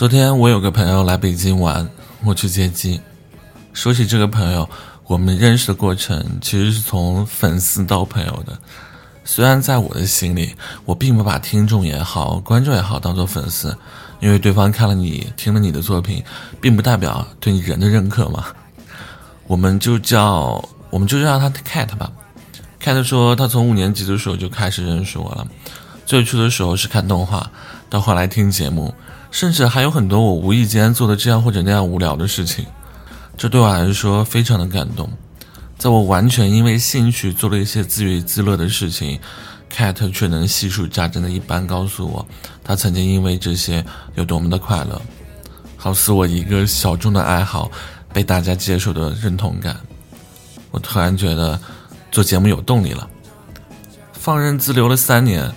昨天我有个朋友来北京玩，我去接机。说起这个朋友，我们认识的过程其实是从粉丝到朋友的。虽然在我的心里，我并不把听众也好、观众也好当做粉丝，因为对方看了你、听了你的作品，并不代表对你人的认可嘛。我们就叫我们就叫他 Cat 吧。Cat 说他从五年级的时候就开始认识我了，最初的时候是看动画，到后来听节目，甚至还有很多我无意间做的这样或者那样无聊的事情，这对我来说非常的感动。在我完全因为兴趣做了一些自娱自乐的事情，Cat 却能细数家珍的一般告诉我，他曾经因为这些有多么的快乐，好似我一个小众的爱好被大家接受的认同感。我突然觉得做节目有动力了。放任自流了三年，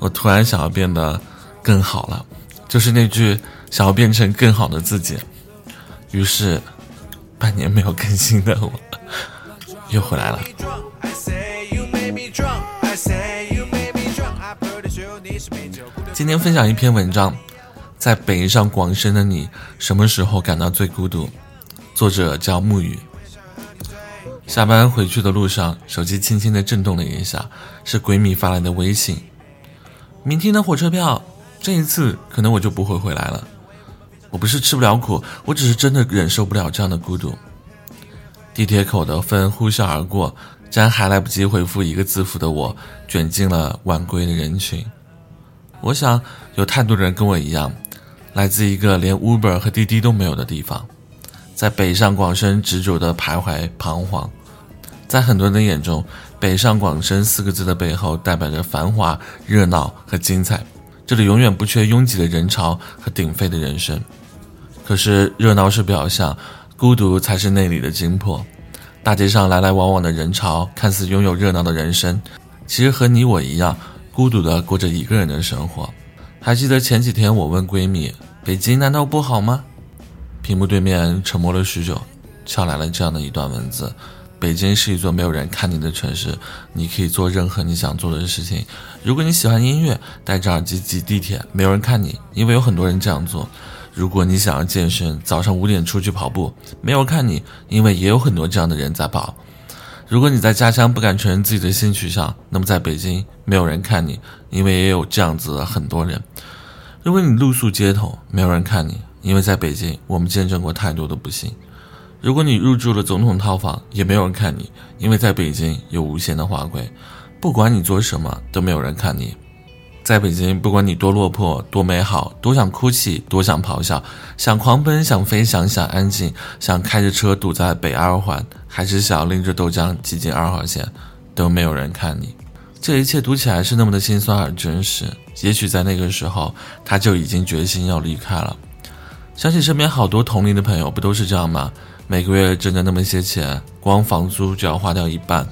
我突然想要变得更好了，就是那句想要变成更好的自己。于是，半年没有更新的我。又回来了。今天分享一篇文章，在北上广深的你，什么时候感到最孤独？作者叫木雨。下班回去的路上，手机轻轻的震动了一下，是闺蜜发来的微信：“明天的火车票，这一次可能我就不会回来了。我不是吃不了苦，我只是真的忍受不了这样的孤独。”地铁口的风呼啸而过，将还来不及回复一个字符的我卷进了晚归的人群。我想，有太多人跟我一样，来自一个连 Uber 和滴滴都没有的地方，在北上广深执着的徘徊彷徨。在很多人的眼中，“北上广深”四个字的背后，代表着繁华、热闹和精彩。这里永远不缺拥挤的人潮和鼎沸的人生。可是，热闹是表象。孤独才是内里的精魄。大街上来来往往的人潮，看似拥有热闹的人生，其实和你我一样，孤独的过着一个人的生活。还记得前几天我问闺蜜：“北京难道不好吗？”屏幕对面沉默了许久，敲来了这样的一段文字：“北京是一座没有人看你的城市，你可以做任何你想做的事情。如果你喜欢音乐，戴着耳机挤地铁，没有人看你，因为有很多人这样做。”如果你想要健身，早上五点出去跑步，没有看你，因为也有很多这样的人在跑。如果你在家乡不敢承认自己的性取向，那么在北京没有人看你，因为也有这样子的很多人。如果你露宿街头，没有人看你，因为在北京我们见证过太多的不幸。如果你入住了总统套房，也没有人看你，因为在北京有无限的华贵。不管你做什么，都没有人看你。在北京，不管你多落魄、多美好、多想哭泣、多想咆哮、想狂奔、想飞翔、想安静、想开着车堵在北二环，还是想拎着豆浆挤进二号线，都没有人看你。这一切读起来是那么的心酸而真实。也许在那个时候，他就已经决心要离开了。想起身边好多同龄的朋友，不都是这样吗？每个月挣的那么些钱，光房租就要花掉一半。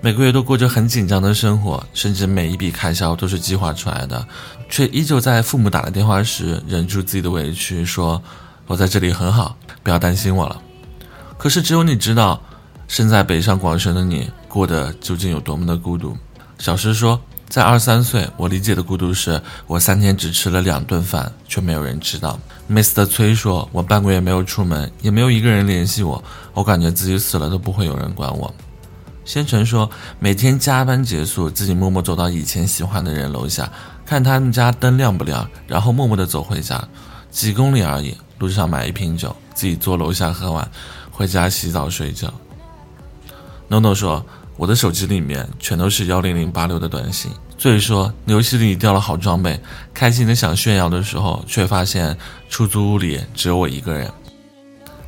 每个月都过着很紧张的生活，甚至每一笔开销都是计划出来的，却依旧在父母打来电话时忍住自己的委屈，说：“我在这里很好，不要担心我了。”可是只有你知道，身在北上广深的你过得究竟有多么的孤独。小诗说：“在二三岁，我理解的孤独是我三天只吃了两顿饭，却没有人知道。”Mr. 崔说：“我半个月没有出门，也没有一个人联系我，我感觉自己死了都不会有人管我。”仙尘说：“每天加班结束，自己默默走到以前喜欢的人楼下，看他们家灯亮不亮，然后默默地走回家，几公里而已。路上买一瓶酒，自己坐楼下喝完，回家洗澡睡觉。”NONO 说：“我的手机里面全都是幺零零八六的短信。”所以说：“游戏里掉了好装备，开心的想炫耀的时候，却发现出租屋里只有我一个人。”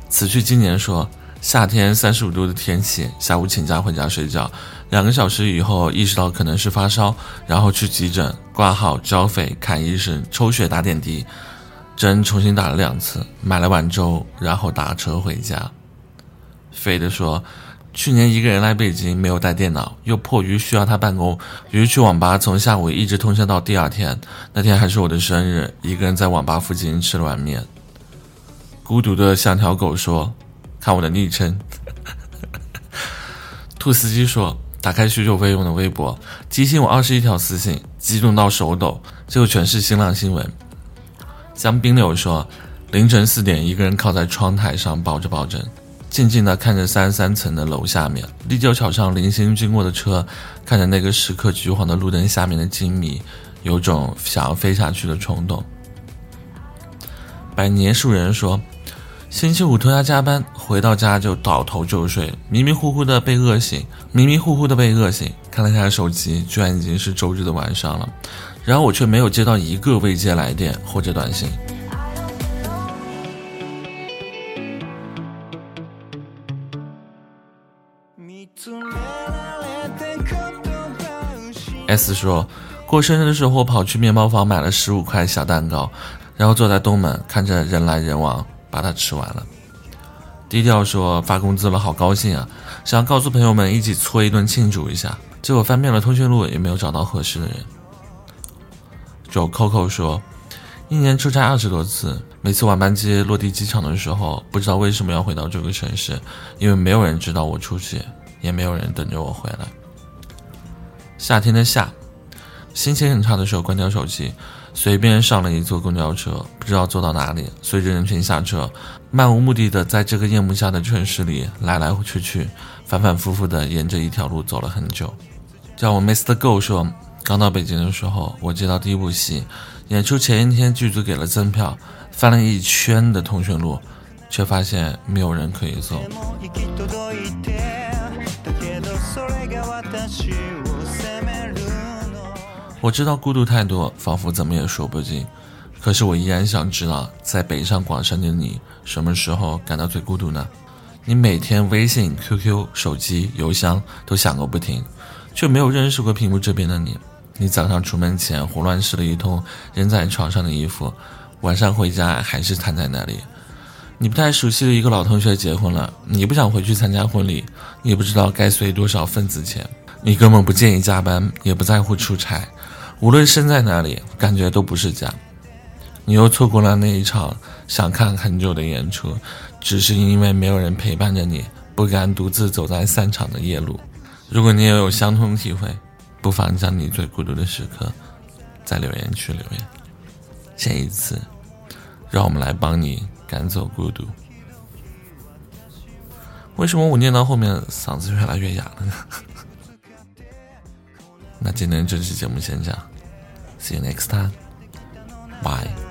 此去今年说。夏天三十五度的天气，下午请假回家睡觉，两个小时以后意识到可能是发烧，然后去急诊挂号交费看医生抽血打点滴，针重新打了两次，买了碗粥，然后打车回家。飞的说，去年一个人来北京，没有带电脑，又迫于需要他办公，于是去网吧从下午一直通宵到第二天。那天还是我的生日，一个人在网吧附近吃了碗面。孤独的像条狗说。看我的昵称，兔司机说：“打开许久未用的微博，提醒我二十一条私信，激动到手抖。最后全是新浪新闻。江冰柳说，凌晨四点，一个人靠在窗台上抱着抱枕，静静地看着三十三层的楼下面，立交桥上零星经过的车，看着那个时刻橘黄的路灯下面的金米，有种想要飞下去的冲动。百年树人说。星期五偷家加班，回到家就倒头就睡，迷迷糊糊的被饿醒，迷迷糊糊的被饿醒。看了下手机，居然已经是周日的晚上了，然而我却没有接到一个未接来电或者短信。S 说，过生日的时候跑去面包房买了十五块小蛋糕，然后坐在东门看着人来人往。把它吃完了。低调说发工资了，好高兴啊！想告诉朋友们一起搓一顿庆祝一下，结果翻遍了通讯录也没有找到合适的人。就 Coco 说，一年出差二十多次，每次晚班机落地机场的时候，不知道为什么要回到这个城市，因为没有人知道我出去，也没有人等着我回来。夏天的夏，心情很差的时候关掉手机。随便上了一坐公交车，不知道坐到哪里，随着人群下车，漫无目的的在这个夜幕下的城市里来来去去，反反复复的沿着一条路走了很久。叫我 Mr. Go 说，刚到北京的时候，我接到第一部戏，演出前一天剧组给了赠票，翻了一圈的通讯录，却发现没有人可以送。我知道孤独太多，仿佛怎么也说不尽。可是我依然想知道，在北上广深的你，什么时候感到最孤独呢？你每天微信、QQ、手机、邮箱都响个不停，却没有认识过屏幕这边的你。你早上出门前胡乱试了一通扔在床上的衣服，晚上回家还是瘫在那里。你不太熟悉的一个老同学结婚了，你不想回去参加婚礼，也不知道该随多少份子钱。你根本不介意加班，也不在乎出差。无论身在哪里，感觉都不是家。你又错过了那一场想看很久的演出，只是因为没有人陪伴着你，不敢独自走在散场的夜路。如果你也有相同体会，不妨将你最孤独的时刻在留言区留言。这一次，让我们来帮你赶走孤独。为什么我念到后面嗓子越来越哑了呢？那今天这期节目先讲，See you next time，bye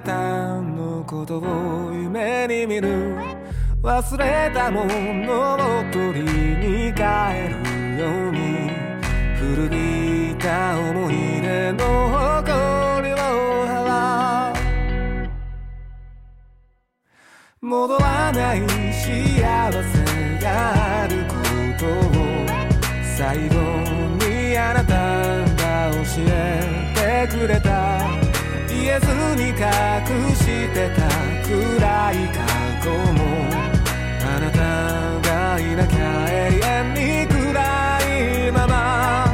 なたのことを夢に見る。忘れたものを取りに帰るように。古びた思い出の誇りを払う。戻らない幸せがあることを最後にあなたが教えてくれた。えずに隠してた暗い過去もあなたがいなきゃ永遠に暗いまま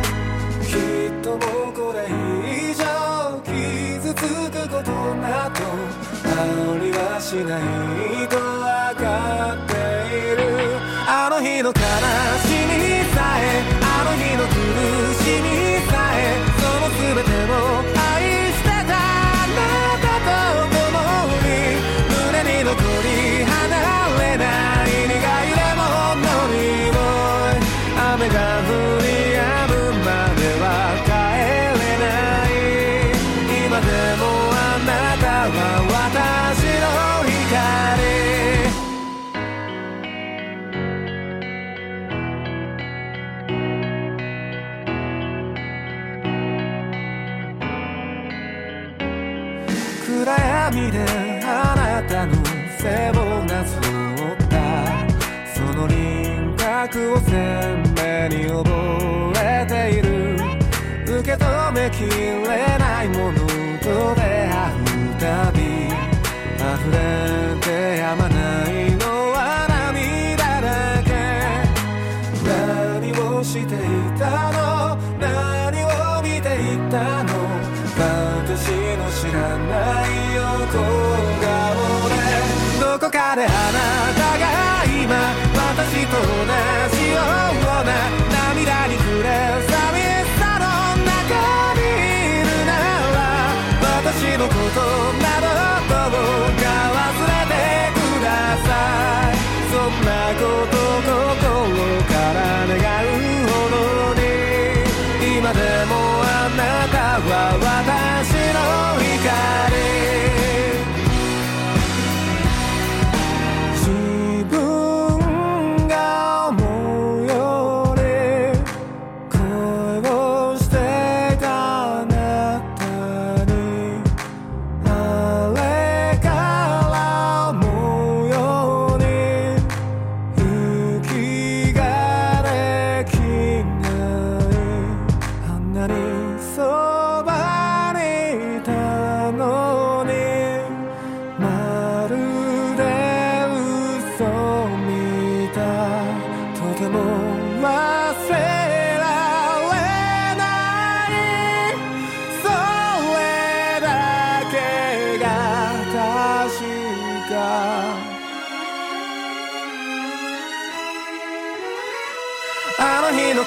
きっともうこれ以上傷つくことなどありはしない暗闇であなたの背をなぞったその輪郭を鮮明に覚えている受け止めきれないものと出会う。たび溢れてやまないのは涙だけ何をしていたの？どこかであなた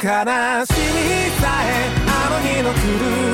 悲しみさえあの日の狂い